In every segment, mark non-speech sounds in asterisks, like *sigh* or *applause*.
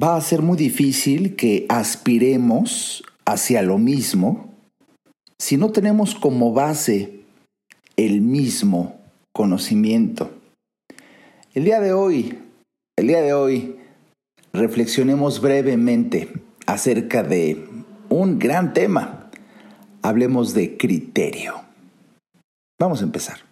va a ser muy difícil que aspiremos hacia lo mismo si no tenemos como base el mismo conocimiento. El día de hoy, el día de hoy, reflexionemos brevemente acerca de un gran tema. Hablemos de criterio. Vamos a empezar.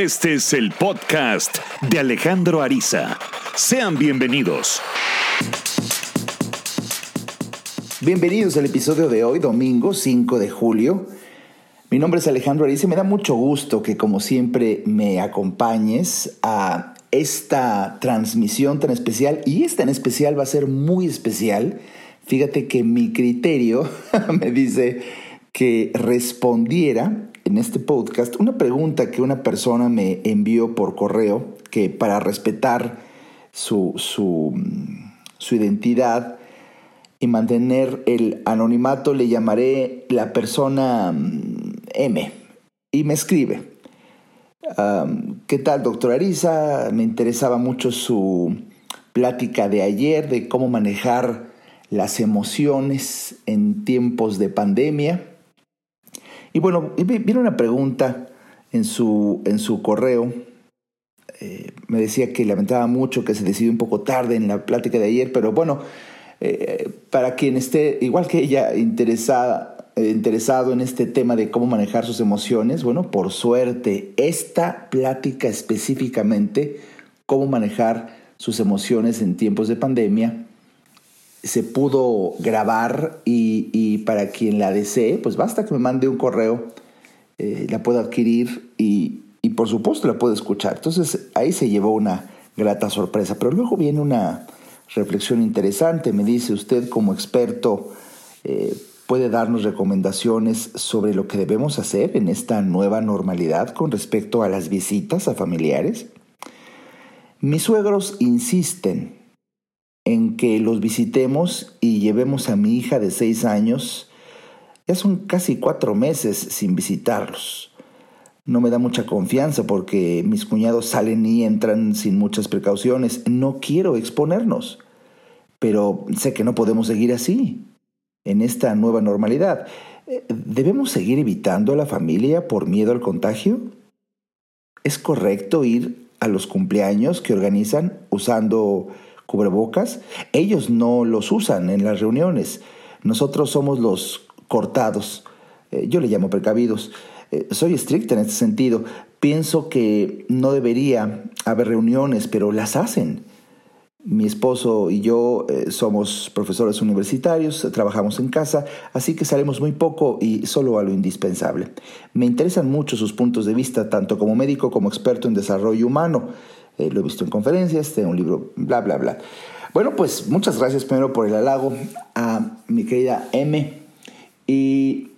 Este es el podcast de Alejandro Ariza. Sean bienvenidos. Bienvenidos al episodio de hoy, domingo 5 de julio. Mi nombre es Alejandro Ariza y me da mucho gusto que como siempre me acompañes a esta transmisión tan especial y esta en especial va a ser muy especial. Fíjate que mi criterio *laughs* me dice que respondiera en este podcast una pregunta que una persona me envió por correo, que para respetar su, su, su identidad y mantener el anonimato le llamaré la persona mm, M. Y me escribe, ¿qué tal, doctor Arisa? Me interesaba mucho su plática de ayer de cómo manejar las emociones en tiempos de pandemia. Y bueno, viene una pregunta en su, en su correo. Eh, me decía que lamentaba mucho que se decidió un poco tarde en la plática de ayer, pero bueno, eh, para quien esté, igual que ella, interesada, eh, interesado en este tema de cómo manejar sus emociones, bueno, por suerte, esta plática específicamente, cómo manejar sus emociones en tiempos de pandemia, se pudo grabar y, para quien la desee, pues basta que me mande un correo, eh, la puedo adquirir y, por supuesto la puedo escuchar. Entonces ahí se llevó una grata sorpresa, pero luego viene una reflexión interesante. Me dice usted como experto, eh, puede darnos recomendaciones sobre lo que debemos hacer en esta nueva normalidad con respecto a las visitas a familiares. Mis suegros insisten en que los visitemos y llevemos a mi hija de seis años. Ya son casi cuatro meses sin visitarlos. No me da mucha confianza porque mis cuñados salen y entran sin muchas precauciones. No quiero exponernos. Pero sé que no podemos seguir así, en esta nueva normalidad. ¿Debemos seguir evitando a la familia por miedo al contagio? ¿Es correcto ir a los cumpleaños que organizan usando cubrebocas, ellos no los usan en las reuniones. Nosotros somos los cortados. Eh, yo le llamo precavidos. Eh, soy estricta en este sentido. Pienso que no debería haber reuniones, pero las hacen. Mi esposo y yo eh, somos profesores universitarios, trabajamos en casa, así que salimos muy poco y solo a lo indispensable. Me interesan mucho sus puntos de vista, tanto como médico como experto en desarrollo humano. Eh, lo he visto en conferencias, tengo un libro, bla, bla, bla. Bueno, pues muchas gracias primero por el halago a mi querida M. Y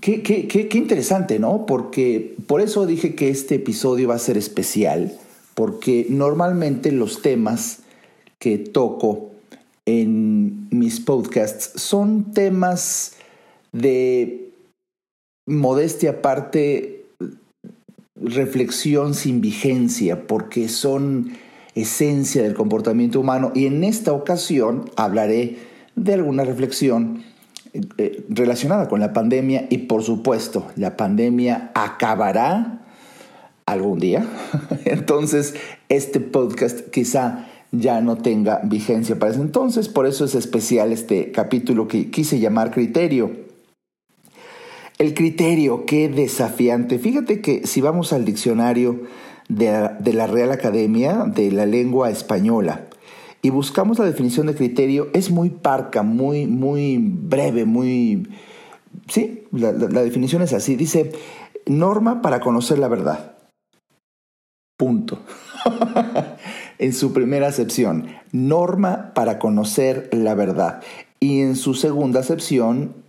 qué, qué interesante, ¿no? Porque por eso dije que este episodio va a ser especial, porque normalmente los temas que toco en mis podcasts son temas de modestia aparte reflexión sin vigencia, porque son esencia del comportamiento humano. Y en esta ocasión hablaré de alguna reflexión eh, relacionada con la pandemia y por supuesto, la pandemia acabará algún día. *laughs* Entonces, este podcast quizá ya no tenga vigencia para ese entonces, por eso es especial este capítulo que quise llamar criterio. El criterio, qué desafiante. Fíjate que si vamos al diccionario de, la Real Academia de la Lengua Española y buscamos la definición de criterio, es muy parca, muy, muy breve, muy... Sí, la, la definición es así. Dice, norma para conocer la verdad. Punto. *laughs* en su primera acepción, norma para conocer la verdad. Y en su segunda acepción,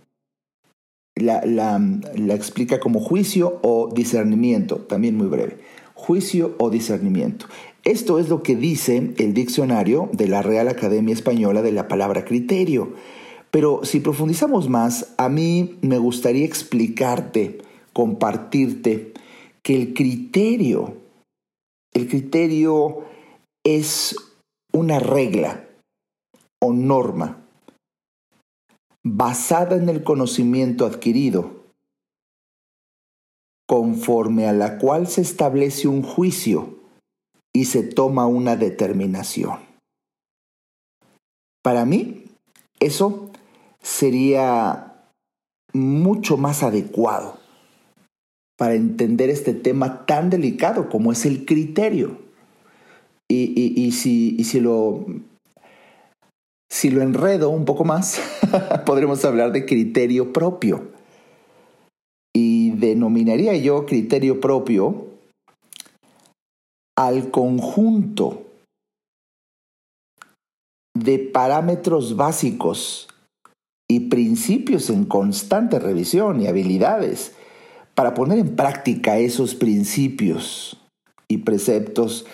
la, la, explica como juicio o discernimiento, también muy breve. Juicio o discernimiento. Esto es lo que dice el diccionario de la Real Academia Española de la palabra criterio. Pero si profundizamos más, a mí me gustaría explicarte, compartirte, que el criterio, el criterio es una regla o norma basada en el conocimiento adquirido, conforme a la cual se establece un juicio y se toma una determinación. Para mí, eso sería mucho más adecuado para entender este tema tan delicado como es el criterio. Y, si, si, lo, si lo enredo un poco más, *laughs* podremos hablar de criterio propio. Y denominaría yo criterio propio al conjunto de parámetros básicos y principios en constante revisión y habilidades para poner en práctica esos principios y preceptos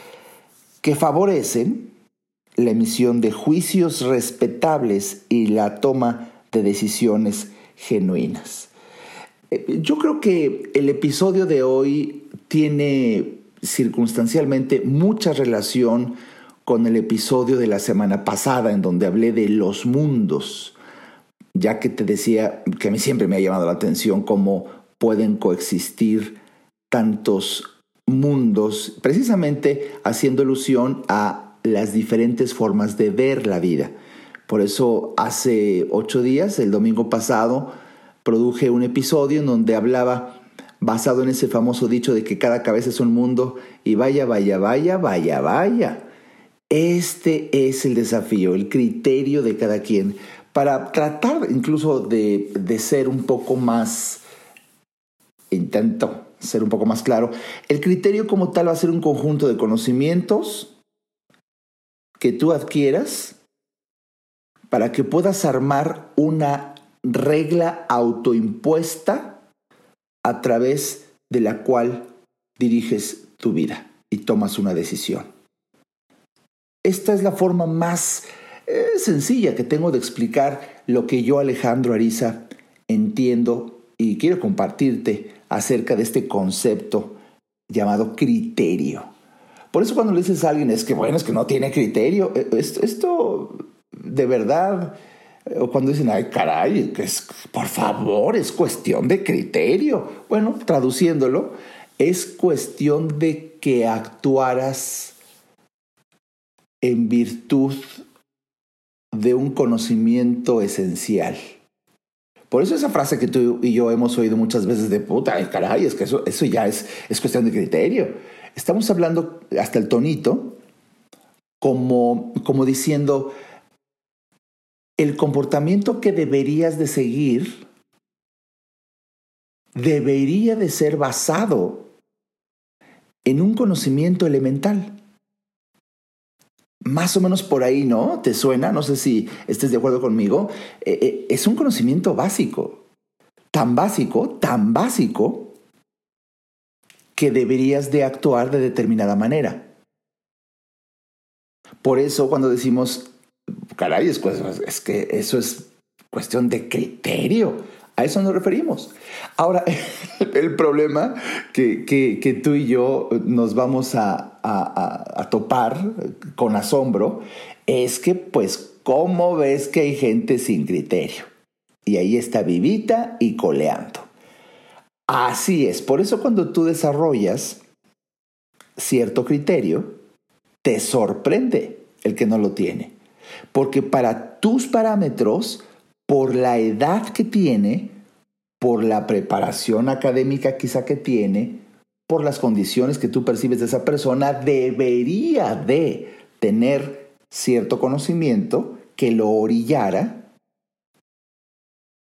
que favorecen la emisión de juicios respetables y la toma de decisiones genuinas. Eh, yo creo que el episodio de hoy tiene circunstancialmente mucha relación con el episodio de la semana pasada en donde hablé de los mundos, ya que te decía que a mí siempre me ha llamado la atención cómo pueden coexistir tantos mundos, precisamente haciendo alusión a las diferentes formas de ver la vida. Por eso hace ocho días, el domingo pasado, produje un episodio en donde hablaba basado en ese famoso dicho de que cada cabeza es un mundo y vaya, vaya, vaya, vaya, vaya. Este es el desafío, el criterio de cada quien para tratar incluso de, de ser un poco más, intento ser un poco más claro, el criterio como tal va a ser un conjunto de conocimientos que tú adquieras para que puedas armar una regla autoimpuesta a través de la cual diriges tu vida y tomas una decisión. Esta es la forma más es sencilla que tengo de explicar lo que yo, Alejandro Ariza, entiendo y quiero compartirte acerca de este concepto llamado criterio. Por eso cuando le dices a alguien es que bueno, es que no tiene criterio, eh, esto, de verdad, o cuando dicen, ay caray, es, por favor, es cuestión de criterio. Bueno, traduciéndolo, es cuestión de que actuaras en virtud de un conocimiento esencial. Por eso esa frase que tú y yo hemos oído muchas veces de puta, caray, es que eso, eso ya es, es cuestión de criterio. Estamos hablando hasta el tonito como, como diciendo, el comportamiento que deberías de seguir debería de ser basado en un conocimiento elemental. Más o menos por ahí, ¿no? ¿Te suena? No sé si estés de acuerdo conmigo. Eh, eh, es un conocimiento básico. Tan básico, tan básico, que deberías de actuar de determinada manera. Por eso cuando decimos, caray, es, que eso es cuestión de criterio. A eso nos referimos. Ahora, *laughs* el problema que, que, tú y yo nos vamos a, a, topar con asombro es que, pues, ¿cómo ves que hay gente sin criterio? Y ahí está vivita y coleando. Así es, por eso cuando tú desarrollas cierto criterio, te sorprende el que no lo tiene. Porque para tus parámetros, por la edad que tiene, por la preparación académica quizá que tiene, por las condiciones que tú percibes de esa persona, debería de tener cierto conocimiento que lo orillara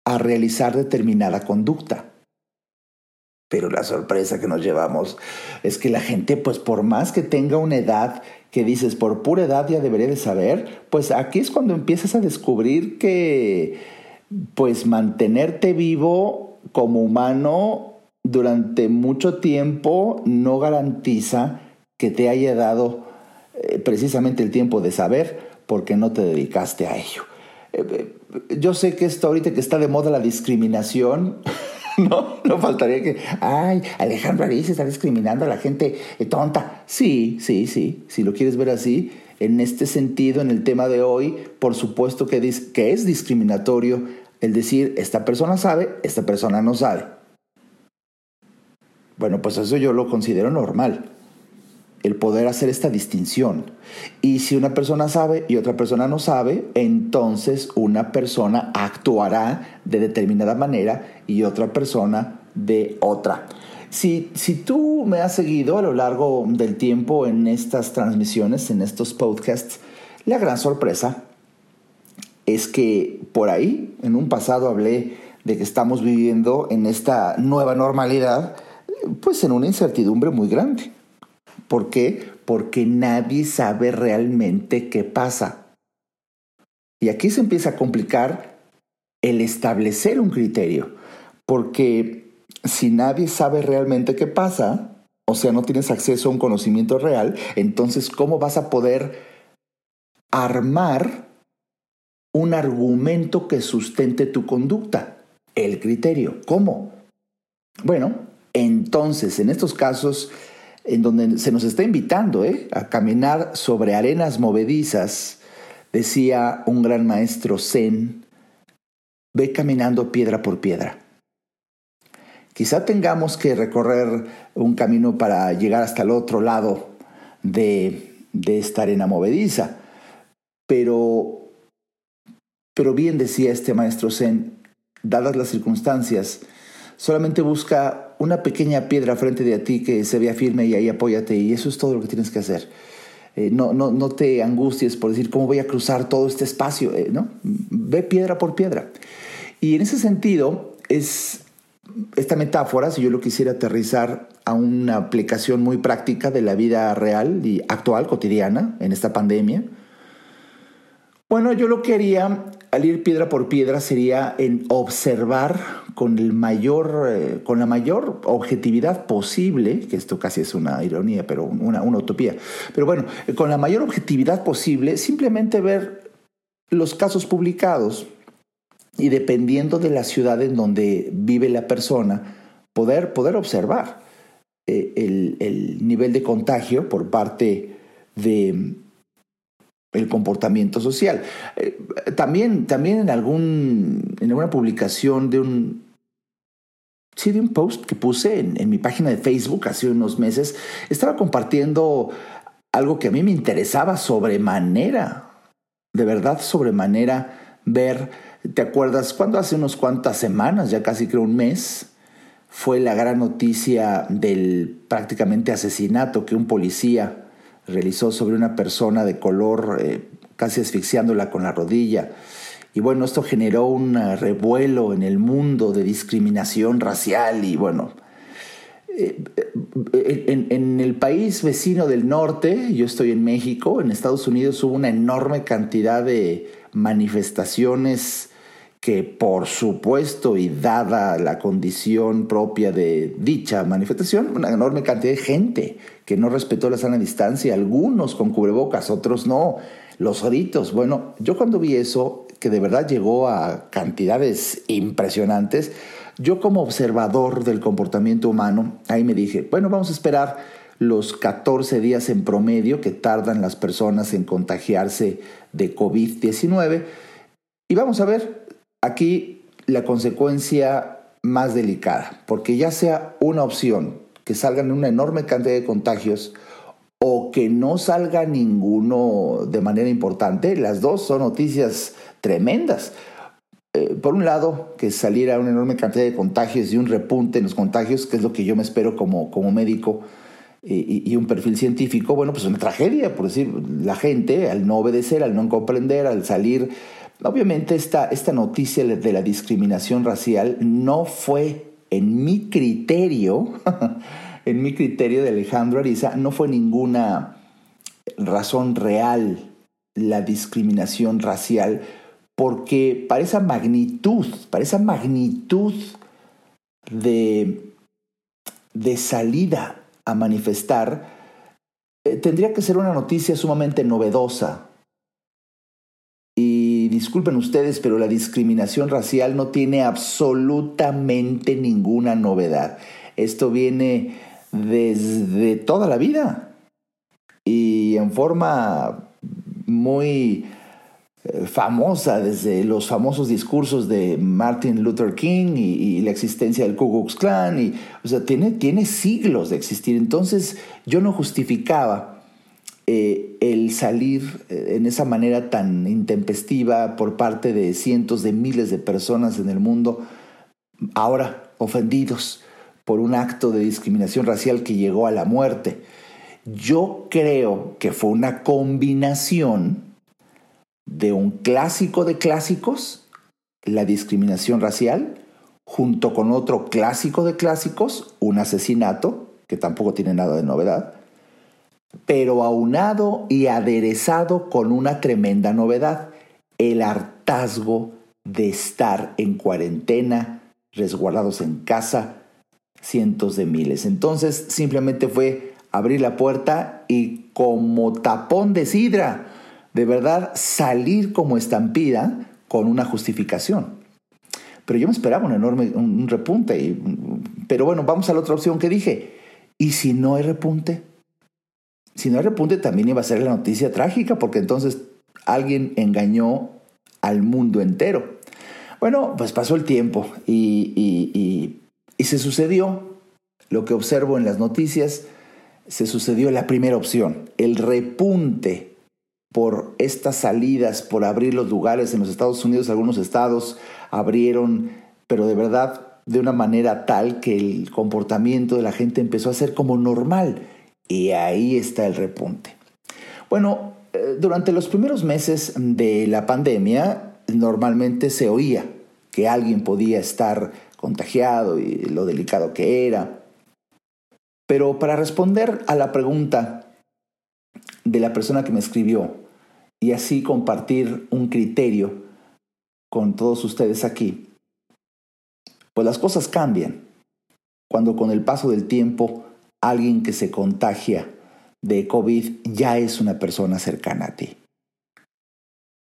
a realizar determinada conducta. Pero la sorpresa que nos llevamos es que la gente, pues por más que tenga una edad que dices, por pura edad ya debería de saber, pues aquí es cuando empiezas a descubrir que pues mantenerte vivo como humano durante mucho tiempo no garantiza que te haya dado eh, precisamente el tiempo de saber porque no te dedicaste a ello. Eh, eh, yo sé que esto ahorita que está de moda la discriminación, *laughs* *laughs* no, no faltaría que, ay, Alejandro Ariz está discriminando a la gente tonta. Sí, sí, sí, si lo quieres ver así, En este sentido, en el tema de hoy, por supuesto que, que es discriminatorio el decir, esta persona sabe, esta persona no sabe. Bueno, pues eso yo lo considero normal, el poder hacer esta distinción. Y si una persona sabe y otra persona no sabe, entonces una persona actuará de determinada manera y otra persona de otra. Si, si tú me has seguido a lo largo del tiempo en estas transmisiones, en estos podcasts, la gran sorpresa es que por ahí, en un pasado hablé de que estamos viviendo en esta nueva normalidad, pues en una incertidumbre muy grande. ¿Por qué? Porque nadie sabe realmente qué pasa. Y aquí se empieza a complicar el establecer un criterio, porque si nadie sabe realmente qué pasa, o sea, no tienes acceso a un conocimiento real, entonces ¿cómo vas a poder armar un argumento que sustente tu conducta? El criterio. ¿Cómo? Bueno, entonces, en estos casos, en donde se nos está invitando ¿eh? a caminar sobre arenas movedizas, decía un gran maestro Zen, ve caminando piedra por piedra. Quizá tengamos que recorrer un camino para llegar hasta el otro lado de, de esta arena movediza, pero, pero bien decía este maestro Zen, dadas las circunstancias, solamente busca una pequeña piedra frente de ti que se vea firme y ahí apóyate y eso es todo lo que tienes que hacer. Eh, no, no, no, te angusties por decir cómo voy a cruzar todo este espacio, eh, ¿no? Ve piedra por piedra. Y en ese sentido es esta metáfora, si yo lo quisiera aterrizar a una aplicación muy práctica de la vida real y actual, cotidiana, en esta pandemia, bueno, yo lo que haría al ir piedra por piedra sería en observar con, el mayor, eh, con la mayor objetividad posible, que esto casi es una ironía, pero una, una utopía, pero bueno, con la mayor objetividad posible, simplemente ver los casos publicados y dependiendo de la ciudad en donde vive la persona, poder, poder observar eh, el, el nivel de contagio por parte de el comportamiento social. Eh, también, también en, algún, en alguna publicación de un, sí, post que puse en, en mi página de Facebook hace unos meses, estaba compartiendo algo que a mí me interesaba sobremanera, de verdad sobremanera, ver, ¿te acuerdas cuando hace unas cuantas semanas, ya casi creo un mes, fue la gran noticia del prácticamente asesinato que un policía realizó sobre una persona de color eh, casi asfixiándola con la rodilla. Y bueno, esto generó un revuelo en el mundo de discriminación racial y bueno, eh, eh, en, en, el país vecino del norte, yo estoy en México, en Estados Unidos hubo una enorme cantidad de manifestaciones que por supuesto y dada la condición propia de dicha manifestación, una enorme cantidad de gente que no respetó la sana distancia, algunos con cubrebocas, otros no, los gritos. Bueno, yo cuando vi eso, que de verdad llegó a cantidades impresionantes, yo como observador del comportamiento humano, ahí me dije, bueno, vamos a esperar los 14 días en promedio que tardan las personas en contagiarse de COVID-19 y vamos a ver Aquí la consecuencia más delicada, porque ya sea una opción que salgan una enorme cantidad de contagios o que no salga ninguno de manera importante, las dos son noticias tremendas. Eh, por un lado, que saliera una enorme cantidad de contagios y un repunte en los contagios, que es lo que yo me espero como, como médico y, y, un perfil científico, bueno, pues una tragedia, por decir, la gente al no obedecer, al no comprender, al salir Obviamente esta, esta noticia de la discriminación racial no fue en mi criterio, *laughs* en mi criterio de Alejandro Ariza, no fue ninguna razón real la discriminación racial, porque para esa magnitud, para esa magnitud de, de salida a manifestar, eh, tendría que ser una noticia sumamente novedosa, disculpen ustedes, pero la discriminación racial no tiene absolutamente ninguna novedad. Esto viene desde toda la vida y en forma muy eh, famosa desde los famosos discursos de Martin Luther King y, la existencia del Ku Klux Klan. Y, o sea, tiene, tiene siglos de existir. Entonces yo no justificaba eh, el salir eh, en esa manera tan intempestiva por parte de cientos de miles de personas en el mundo, ahora ofendidos por un acto de discriminación racial que llegó a la muerte. Yo creo que fue una combinación de un clásico de clásicos, la discriminación racial, junto con otro clásico de clásicos, un asesinato, que tampoco tiene nada de novedad, pero aunado y aderezado con una tremenda novedad, el hartazgo de estar en cuarentena, resguardados en casa, cientos de miles. Entonces simplemente fue abrir la puerta y como tapón de sidra, de verdad salir como estampida con una justificación. Pero yo me esperaba un enorme un repunte. pero bueno, vamos a la otra opción que dije. ¿Y si no hay repunte? Si no hay repunte también iba a ser la noticia trágica porque entonces alguien engañó al mundo entero. Bueno, pues pasó el tiempo y, y, se sucedió lo que observo en las noticias, se sucedió la primera opción, el repunte por estas salidas, por abrir los lugares en los Estados Unidos, algunos estados abrieron, pero de verdad de una manera tal que el comportamiento de la gente empezó a ser como normal. Y ahí está el repunte. Bueno, eh, durante los primeros meses de la pandemia, normalmente se oía que alguien podía estar contagiado y lo delicado que era. Pero para responder a la pregunta de la persona que me escribió y así compartir un criterio con todos ustedes aquí, pues las cosas cambian cuando con el paso del tiempo alguien que se contagia de COVID ya es una persona cercana a ti.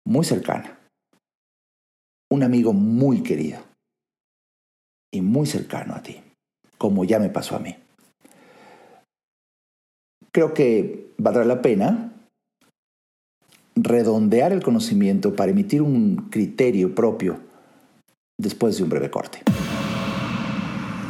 Muy cercana. Un amigo muy querido y muy cercano a ti, como ya me pasó a mí. Creo que valdrá la pena redondear el conocimiento para emitir un criterio propio después de un breve corte.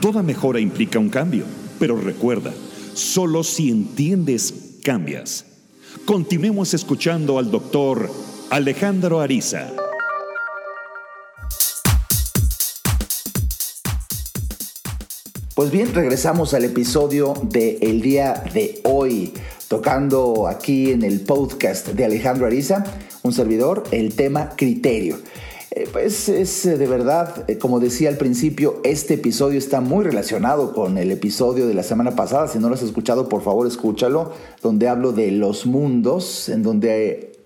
Toda mejora implica un cambio, pero recuerda, solo si entiendes, cambias. Continuemos escuchando al doctor Alejandro Ariza. Pues bien, regresamos al episodio del día de hoy tocando aquí en el podcast de Alejandro Ariza, un servidor, el tema criterio. Eh, pues es eh, de verdad, eh, como decía al principio, este episodio está muy relacionado con el episodio de la semana pasada. Si no lo has escuchado, por favor escúchalo, donde hablo de los mundos, en donde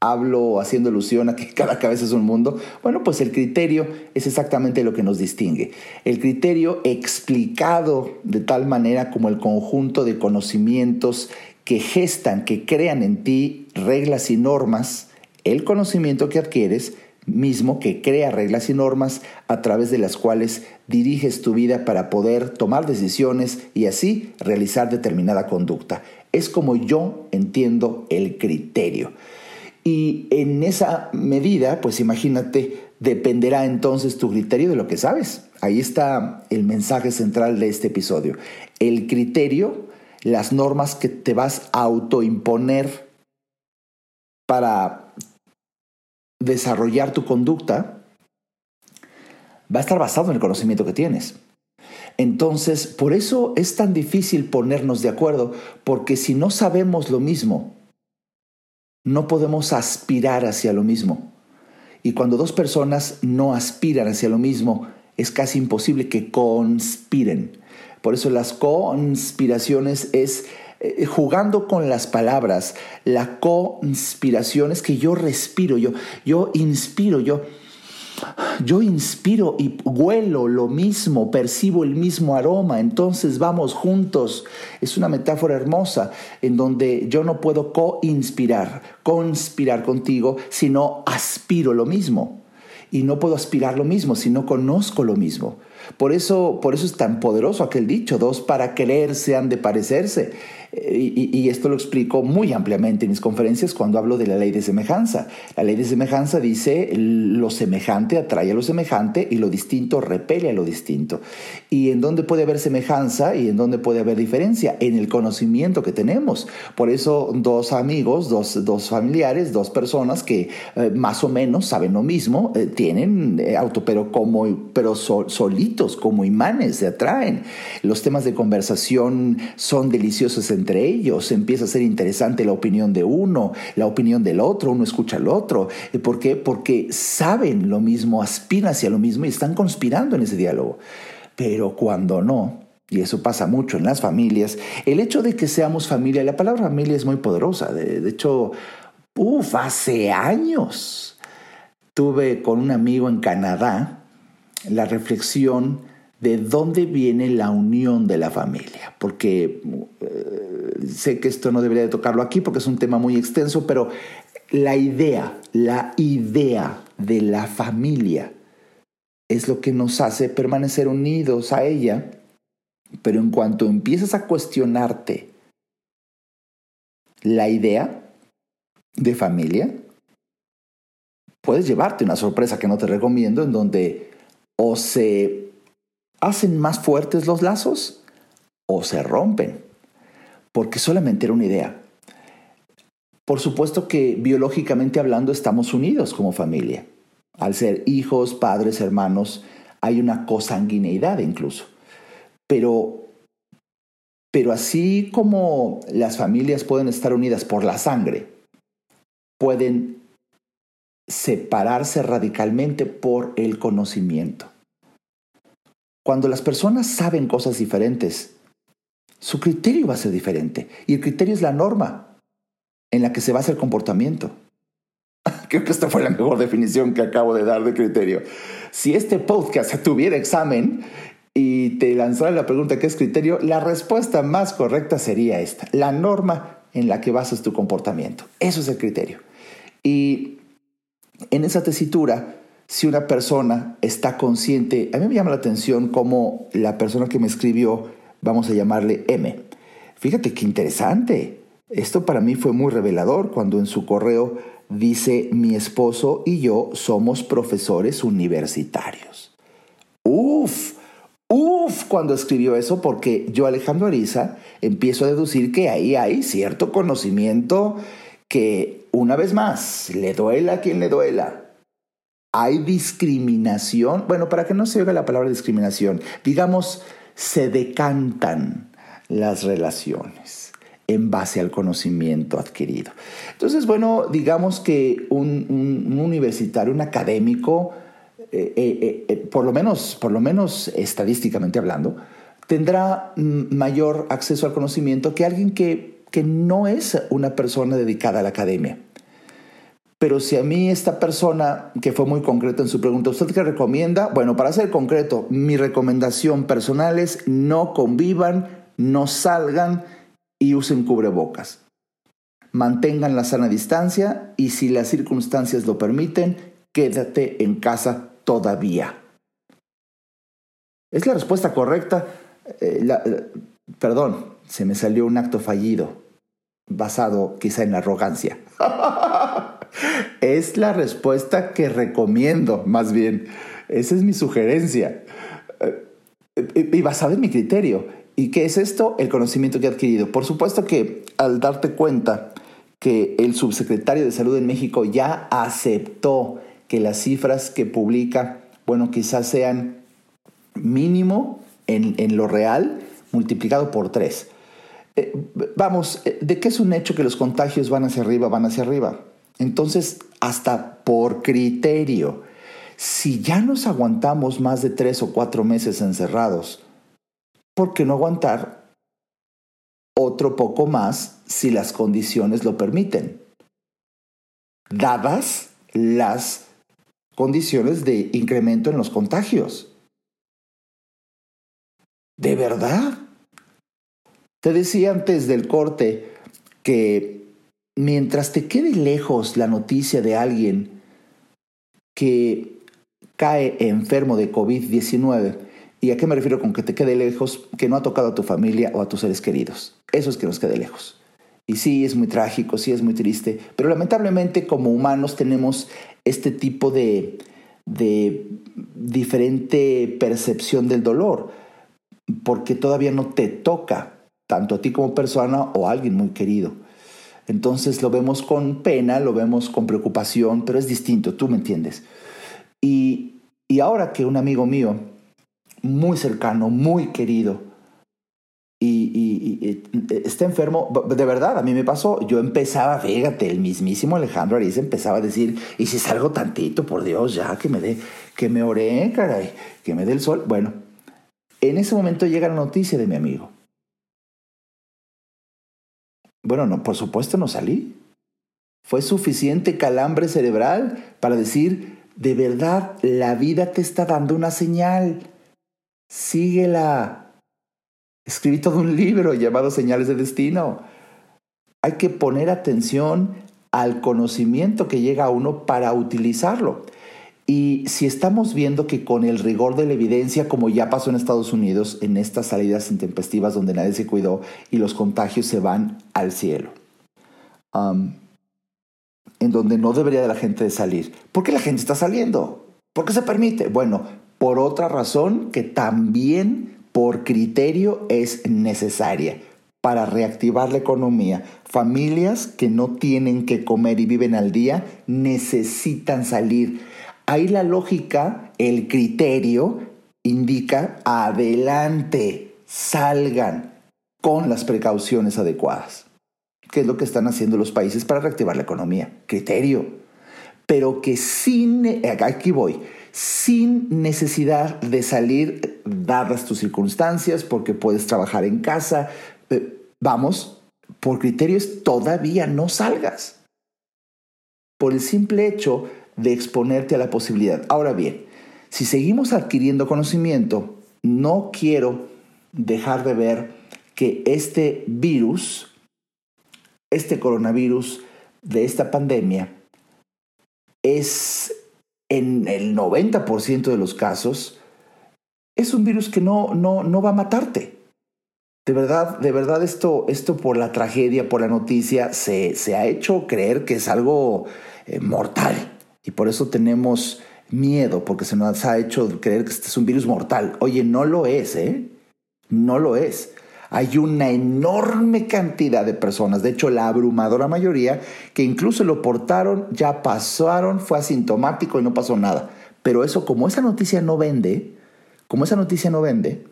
hablo haciendo alusión a que *laughs* cada cabeza es un mundo. Bueno, pues el criterio es exactamente lo que nos distingue. El criterio explicado de tal manera como el conjunto de conocimientos que gestan, que crean en ti reglas y normas, el conocimiento que adquieres mismo que crea reglas y normas a través de las cuales diriges tu vida para poder tomar decisiones y así realizar determinada conducta. Es como yo entiendo el criterio. Y en esa medida, pues imagínate, dependerá entonces tu criterio de lo que sabes. Ahí está el mensaje central de este episodio. El criterio las normas que te vas a autoimponer para desarrollar tu conducta va a estar basado en el conocimiento que tienes. Entonces, por eso es tan difícil ponernos de acuerdo, porque si no sabemos lo mismo, no podemos aspirar hacia lo mismo. Y cuando dos personas no aspiran hacia lo mismo, es casi imposible que conspiren. Por eso las conspiraciones es eh, jugando con las palabras. La conspiración es que yo respiro, yo, yo inspiro, yo, yo inspiro y huelo lo mismo, percibo el mismo aroma, entonces vamos juntos. Es una metáfora hermosa en donde yo no puedo co-inspirar, conspirar contigo, sino aspiro lo mismo. Y no puedo aspirar lo mismo si no conozco lo mismo. Por eso, por eso es tan poderoso aquel dicho, dos para quererse han de parecerse. Y, esto lo explico muy ampliamente en mis conferencias cuando hablo de la ley de semejanza. La ley de semejanza dice lo semejante atrae a lo semejante y lo distinto repele a lo distinto. ¿Y en dónde puede haber semejanza y en dónde puede haber diferencia? En el conocimiento que tenemos. Por eso dos amigos, dos, dos familiares, dos personas que eh, más o menos saben lo mismo, eh, tienen eh, auto, pero, como, pero solitos, como imanes, se atraen. Los temas de conversación son deliciosos entre ellos, empieza a ser interesante la opinión de uno, la opinión del otro, uno escucha al otro. ¿Por qué? Porque saben lo mismo, aspiran hacia lo mismo y están conspirando en ese diálogo. Pero cuando no, y eso pasa mucho en las familias, el hecho de que seamos familia, la palabra familia es muy poderosa, de, hecho, uff, hace años tuve con un amigo en Canadá la reflexión de dónde viene la unión de la familia, porque eh, sé que esto no debería de tocarlo aquí porque es un tema muy extenso, pero la idea, la idea de la familia es lo que nos hace permanecer unidos a ella, pero en cuanto empiezas a cuestionarte la idea de familia, puedes llevarte una sorpresa que no te recomiendo en donde o se hacen más fuertes los lazos o se rompen, porque solamente era una idea. Por supuesto que biológicamente hablando estamos unidos como familia. Al ser hijos, padres, hermanos, hay una cosanguineidad incluso. Pero, pero así como las familias pueden estar unidas por la sangre, pueden separarse radicalmente por el conocimiento. Cuando las personas saben cosas diferentes, su criterio va a ser diferente. Y el criterio es la norma en la que se basa el comportamiento. *laughs* Creo que esta fue la mejor definición que acabo de dar de criterio. Si este podcast *laughs* tuviera examen y te lanzara la pregunta ¿qué es criterio? La respuesta más correcta sería esta, la norma en la que basas tu comportamiento. Eso es el criterio. Y en esa tesitura si una persona está consciente, a mí me llama la atención cómo la persona que me escribió, vamos a llamarle M. Fíjate qué interesante. Esto para mí fue muy revelador cuando en su correo dice mi esposo y yo somos profesores universitarios. Uf, uf cuando escribió eso porque yo Alejandro Ariza empiezo a deducir que ahí hay cierto conocimiento que una vez más le duela a quien le duela hay discriminación, bueno, para que no se oiga la palabra discriminación, digamos, se decantan las relaciones en base al conocimiento adquirido. Entonces, bueno, digamos que un, universitario, un académico, eh, eh, eh, por, lo menos, por lo menos estadísticamente hablando, tendrá mayor acceso al conocimiento que alguien que, que no es una persona dedicada a la academia. Pero si a mí esta persona, que fue muy concreta en su pregunta, ¿usted qué recomienda? Bueno, para ser concreto, mi recomendación personal es no convivan, no salgan y usen cubrebocas. Mantengan la sana distancia y si las circunstancias lo permiten, quédate en casa todavía. Es la respuesta correcta. Eh, eh, perdón, se me salió un acto fallido, basado quizá en la arrogancia. *laughs* es la respuesta que recomiendo, más bien. Esa es mi sugerencia. Eh, y basada en mi criterio. ¿Y qué es esto? El conocimiento que he adquirido. Por supuesto que al darte cuenta que el subsecretario de Salud en México ya aceptó que las cifras que publica Bueno, quizás sean mínimo en, lo real multiplicado por tres. Eh, vamos, eh, ¿de qué es un hecho que los contagios van hacia arriba, van hacia arriba? Entonces, hasta por criterio, si ya nos aguantamos más de tres o cuatro meses encerrados, ¿por qué no aguantar otro poco más si las condiciones lo permiten? Dadas las condiciones de incremento en los contagios. ¿De verdad? Te decía antes del corte que mientras te quede lejos la noticia de alguien que cae enfermo de COVID-19, ¿y a qué me refiero con que te quede lejos? Que no ha tocado a tu familia o a tus seres queridos. Eso es que nos quede lejos. Y sí, es muy trágico, sí, es muy triste, pero lamentablemente como humanos tenemos este tipo de, de diferente percepción del dolor, porque todavía no te toca, tanto a ti como persona o a alguien muy querido. Entonces lo vemos con pena, lo vemos con preocupación, pero es distinto, tú me entiendes. Y, ahora que un amigo mío, muy cercano, muy querido, y, está enfermo, de verdad, a mí me pasó, yo empezaba, fíjate, el mismísimo Alejandro Ariz empezaba a decir, y si salgo tantito, por Dios, ya, que me dé, que me oré, caray, que me dé el sol. Bueno, en ese momento llega la noticia de mi amigo. Bueno, no, por supuesto no salí. Fue suficiente calambre cerebral para decir, de verdad, la vida te está dando una señal. Síguela. Escribí todo un libro llamado Señales de Destino. Hay que poner atención al conocimiento que llega a uno para utilizarlo. Y si estamos viendo que con el rigor de la evidencia, como ya pasó en Estados Unidos, en estas salidas intempestivas donde nadie se cuidó y los contagios se van al cielo, en donde no debería de la gente salir. ¿Por qué la gente está saliendo? ¿Por qué se permite? Bueno, por otra razón que también por criterio es necesaria para reactivar la economía. Familias que no tienen que comer y viven al día necesitan salir Ahí la lógica, el criterio, indica adelante, salgan con las precauciones adecuadas. ¿Qué es lo que están haciendo los países para reactivar la economía? Criterio. Pero que sin, aquí voy, sin necesidad de salir dadas tus circunstancias, porque puedes trabajar en casa, eh, vamos, por criterios todavía no salgas. Por el simple hecho de exponerte a la posibilidad. Ahora bien, si seguimos adquiriendo conocimiento, no quiero dejar de ver que este virus, este coronavirus de esta pandemia, es en el 90% de los casos, es un virus que no, no, no va a matarte. De verdad, de verdad esto, esto por la tragedia, por la noticia, se, se ha hecho creer que es algo eh, mortal. Y por eso tenemos miedo, porque se nos ha hecho creer que este es un virus mortal. Oye, no lo es, ¿eh? No lo es. Hay una enorme cantidad de personas, de hecho la abrumadora mayoría, que incluso lo portaron, ya pasaron, fue asintomático y no pasó nada. Pero eso, como esa noticia no vende, como esa noticia no vende,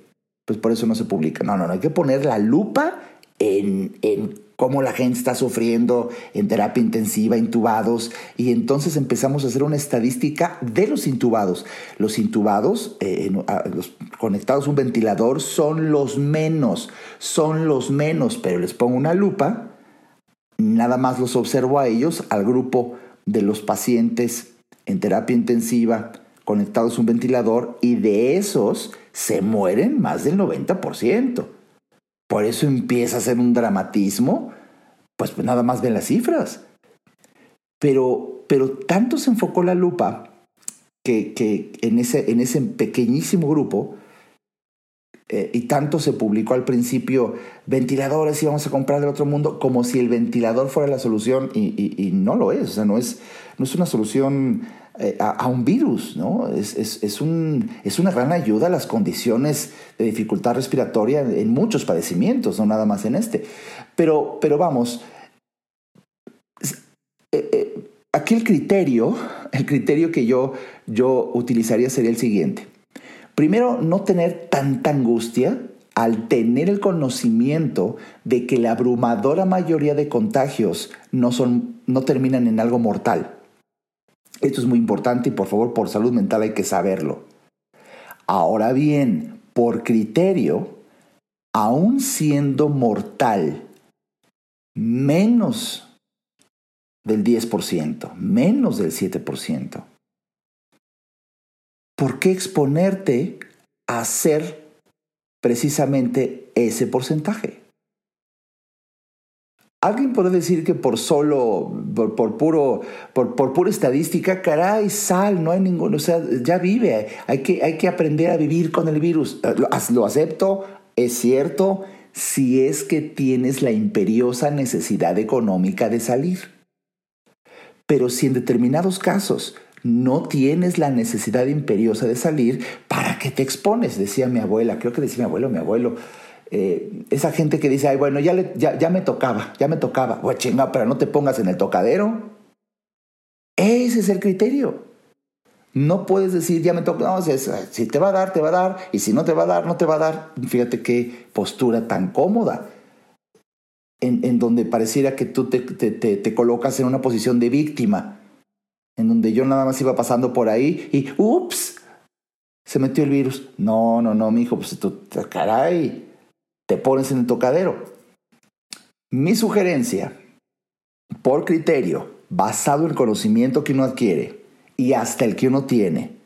pues por eso no se publica. No, no, no, hay que poner la lupa en, en cómo la gente está sufriendo en terapia intensiva, intubados, y entonces empezamos a hacer una estadística de los intubados. Los intubados, eh, los conectados a un ventilador, son los menos, son los menos, pero les pongo una lupa, nada más los observo a ellos, al grupo de los pacientes en terapia intensiva conectados a un ventilador, y de esos se mueren más del 90%. Por eso empieza a ser un dramatismo, pues, pues nada más ven las cifras. Pero, pero tanto se enfocó la lupa que, que en, ese, en ese pequeñísimo grupo, eh, y tanto se publicó al principio ventiladores íbamos a comprar del otro mundo, como si el ventilador fuera la solución, y, no lo es, o sea, no es, no es una solución eh, a, un virus, ¿no? Es, es, es, un, es, una gran ayuda a las condiciones de dificultad respiratoria en muchos padecimientos, no nada más en este. Pero, pero vamos, eh, eh, aquí el criterio el criterio que yo, yo utilizaría sería el siguiente. Primero, no tener tanta angustia al tener el conocimiento de que la abrumadora mayoría de contagios no, son, no terminan en algo mortal. Esto es muy importante y por favor, por salud mental hay que saberlo. Ahora bien, por criterio, aún siendo mortal, menos del 10%, menos del 7%. ¿Por qué exponerte a ser precisamente ese porcentaje? Alguien puede decir que por solo, por, puro, por, pura estadística, caray, sal, no hay ninguno, o sea, ya vive, hay que, hay que aprender a vivir con el virus. Lo, lo acepto, es cierto, si es que tienes la imperiosa necesidad económica de salir. Pero si en determinados casos no tienes la necesidad imperiosa de salir, ¿para qué te expones? Decía mi abuela, creo que decía mi abuelo, mi abuelo. Eh, esa gente que dice, ay, bueno, ya, ya, me tocaba, ya me tocaba. Chinga, pero no te pongas en el tocadero. Ese es el criterio. No puedes decir, ya me toca, no, si, te va a dar, te va a dar, y si no te va a dar, no te va a dar. Fíjate qué postura tan cómoda, en, donde pareciera que tú te, te colocas en una posición de víctima en donde yo nada más iba pasando por ahí y ups, se metió el virus. No, no, no, mi hijo, pues tú, caray, te pones en el tocadero. Mi sugerencia, por criterio, basado en el conocimiento que uno adquiere y hasta el que uno tiene,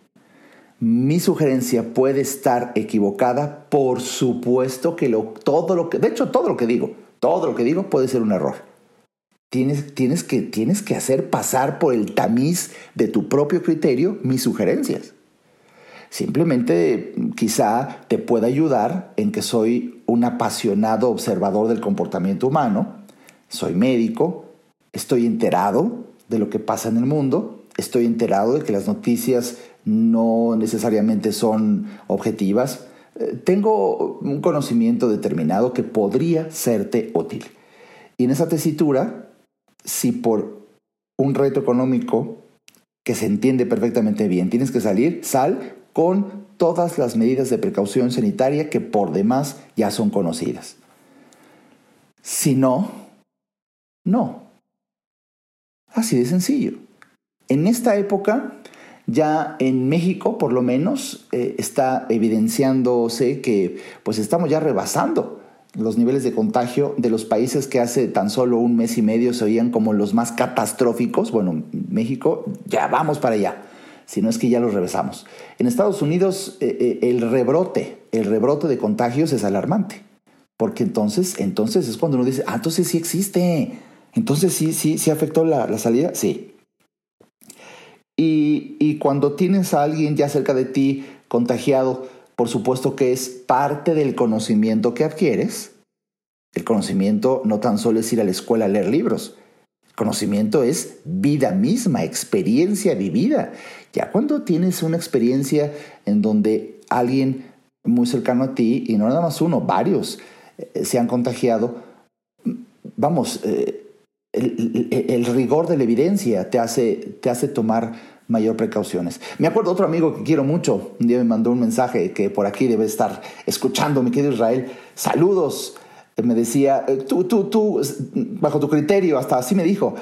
mi sugerencia puede estar equivocada, por supuesto que lo, todo lo que, de hecho todo lo que digo, todo lo que digo puede ser un error. Tienes, que, que hacer pasar por el tamiz de tu propio criterio mis sugerencias. Simplemente quizá te pueda ayudar en que soy un apasionado observador del comportamiento humano, soy médico, estoy enterado de lo que pasa en el mundo, estoy enterado de que las noticias no necesariamente son objetivas, eh, tengo un conocimiento determinado que podría serte útil. Y en esa tesitura si por un reto económico que se entiende perfectamente bien tienes que salir, sal con todas las medidas de precaución sanitaria que por demás ya son conocidas. Si no, no. Así de sencillo. En esta época, ya en México por lo menos, eh, está evidenciándose que pues estamos ya rebasando los niveles de contagio de los países que hace tan solo un mes y medio se oían como los más catastróficos. Bueno, México, ya vamos para allá, si no es que ya los revesamos. En Estados Unidos eh, eh, el rebrote, el rebrote de contagios es alarmante, porque entonces, entonces es cuando uno dice, ah, entonces sí existe, entonces sí, sí, sí afectó la, la salida, sí. Y, y cuando tienes a alguien ya cerca de ti contagiado, por supuesto que es parte del conocimiento que adquieres. El conocimiento no tan solo es ir a la escuela a leer libros. El conocimiento es vida misma, experiencia vivida. Ya cuando tienes una experiencia en donde alguien muy cercano a ti, y no nada más uno, varios, eh, se han contagiado, vamos, eh, el, rigor de la evidencia te hace, te hace tomar mayor precauciones. Me acuerdo otro amigo que quiero mucho, un día me mandó un mensaje que por aquí debe estar escuchando, mi querido Israel, saludos. Me decía, eh, tú, tú, tú, bajo tu criterio, hasta así me dijo,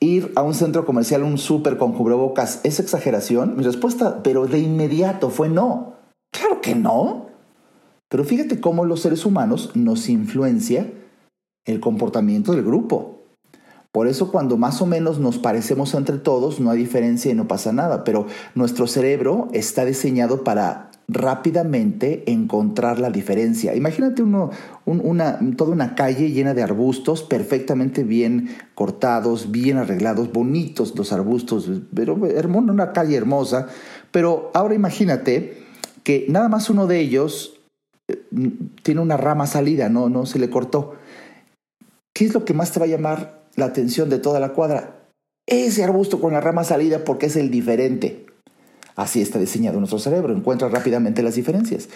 ir a un centro comercial, un súper con cubrebocas, ¿es exageración? Mi respuesta, pero de inmediato fue no. Claro que no. Pero fíjate cómo los seres humanos nos influencia el comportamiento del grupo. Por eso cuando más o menos nos parecemos entre todos, no hay diferencia y no pasa nada, pero nuestro cerebro está diseñado para rápidamente encontrar la diferencia. Imagínate una, toda una calle llena de arbustos perfectamente bien cortados, bien arreglados, bonitos los arbustos, pero una calle hermosa. Pero ahora imagínate que nada más uno de ellos eh, tiene una rama salida, no, no se le cortó. ¿Qué es lo que más te va a llamar la atención de toda la cuadra. Ese arbusto con la rama salida porque es el diferente. Así está diseñado nuestro cerebro, encuentra rápidamente las diferencias.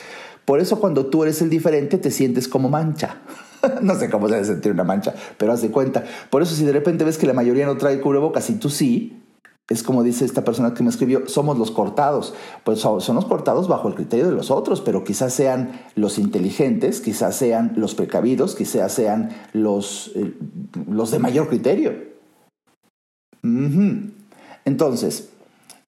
Por eso cuando tú eres el diferente te sientes como mancha. *laughs* no sé cómo se debe sentir una mancha, pero haz de cuenta. Por eso si de repente ves que la mayoría no trae cubrebocas y tú sí, es como dice esta persona que me escribió, somos los cortados. Pues son, los cortados bajo el criterio de los otros, pero quizás sean los inteligentes, quizás sean los precavidos, quizás sean los, eh, los de mayor criterio. Entonces,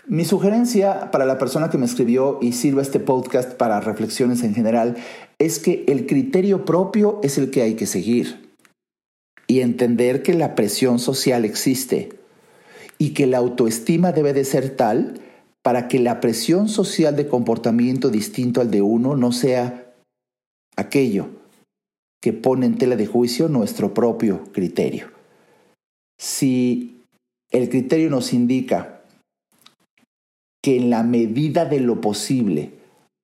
mi sugerencia para la persona que me escribió y sirva este podcast para reflexiones en general es que el criterio propio es el que hay que seguir y entender que la presión social existe y que la autoestima debe de ser tal para que la presión social de comportamiento distinto al de uno no sea aquello que pone en tela de juicio nuestro propio criterio. Si el criterio nos indica que en la medida de lo posible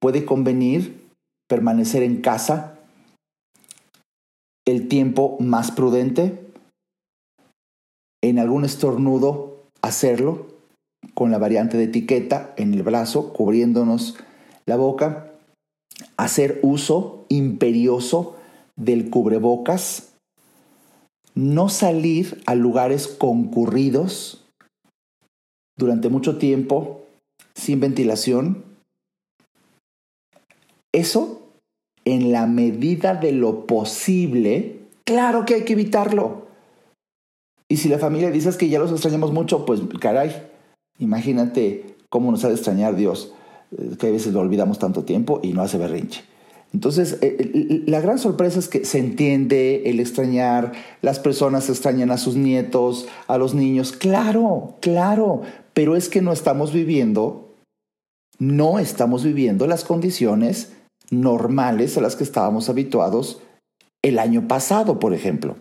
puede convenir permanecer en casa el tiempo más prudente, en algún estornudo hacerlo con la variante de etiqueta en el brazo, cubriéndonos la boca, hacer uso imperioso del cubrebocas, no salir a lugares concurridos durante mucho tiempo sin ventilación. Eso, en la medida de lo posible, claro que hay que evitarlo. Y si la familia dices que ya los extrañamos mucho, pues caray, imagínate cómo nos ha de extrañar Dios, eh, que a veces lo olvidamos tanto tiempo y no hace berrinche. Entonces, eh, la gran sorpresa es que se entiende el extrañar, las personas extrañan a sus nietos, a los niños, claro, claro, pero es que no estamos viviendo, no estamos viviendo las condiciones normales a las que estábamos habituados el año pasado, por ejemplo.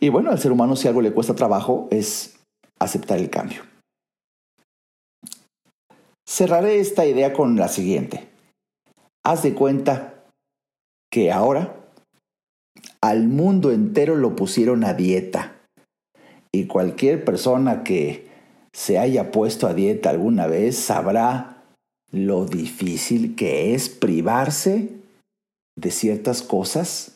Y bueno, al ser humano si algo le cuesta trabajo es aceptar el cambio. Cerraré esta idea con la siguiente. Haz de cuenta que ahora al mundo entero lo pusieron a dieta. Y cualquier persona que se haya puesto a dieta alguna vez sabrá lo difícil que es privarse de ciertas cosas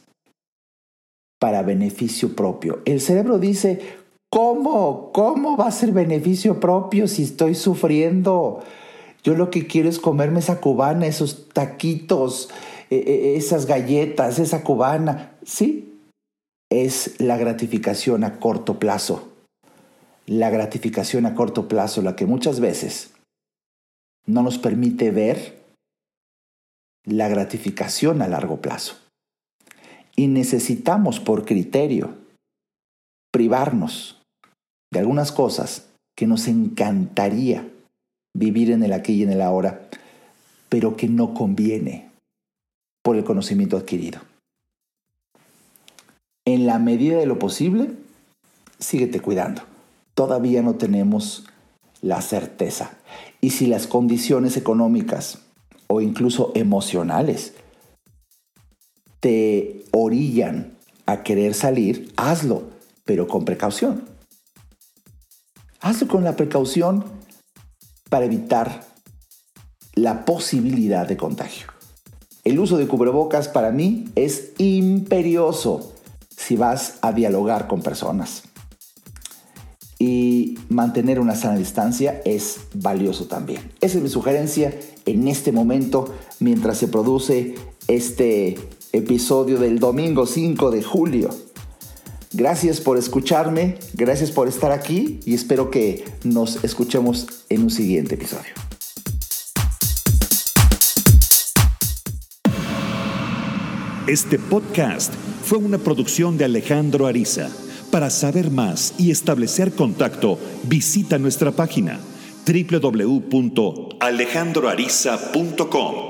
para beneficio propio. El cerebro dice, ¿cómo? ¿Cómo va a ser beneficio propio si estoy sufriendo? Yo lo que quiero es comerme esa cubana, esos taquitos, e, e, esas galletas, esa cubana. Sí, es la gratificación a corto plazo. La gratificación a corto plazo, la que muchas veces no nos permite ver la gratificación a largo plazo. Y necesitamos por criterio privarnos de algunas cosas que nos encantaría vivir en el aquí y en el ahora, pero que no conviene por el conocimiento adquirido. En la medida de lo posible, síguete cuidando. Todavía no tenemos la certeza. Y si las condiciones económicas o incluso emocionales te orillan a querer salir, hazlo, pero con precaución. Hazlo con la precaución para evitar la posibilidad de contagio. El uso de cubrebocas para mí es imperioso si vas a dialogar con personas. Y mantener una sana distancia es valioso también. Esa es mi sugerencia en este momento mientras se produce este episodio del domingo 5 de julio. Gracias por escucharme, gracias por estar aquí y espero que nos escuchemos en un siguiente episodio. Este podcast fue una producción de Alejandro Ariza. Para saber más y establecer contacto, visita nuestra página www.alejandroariza.com.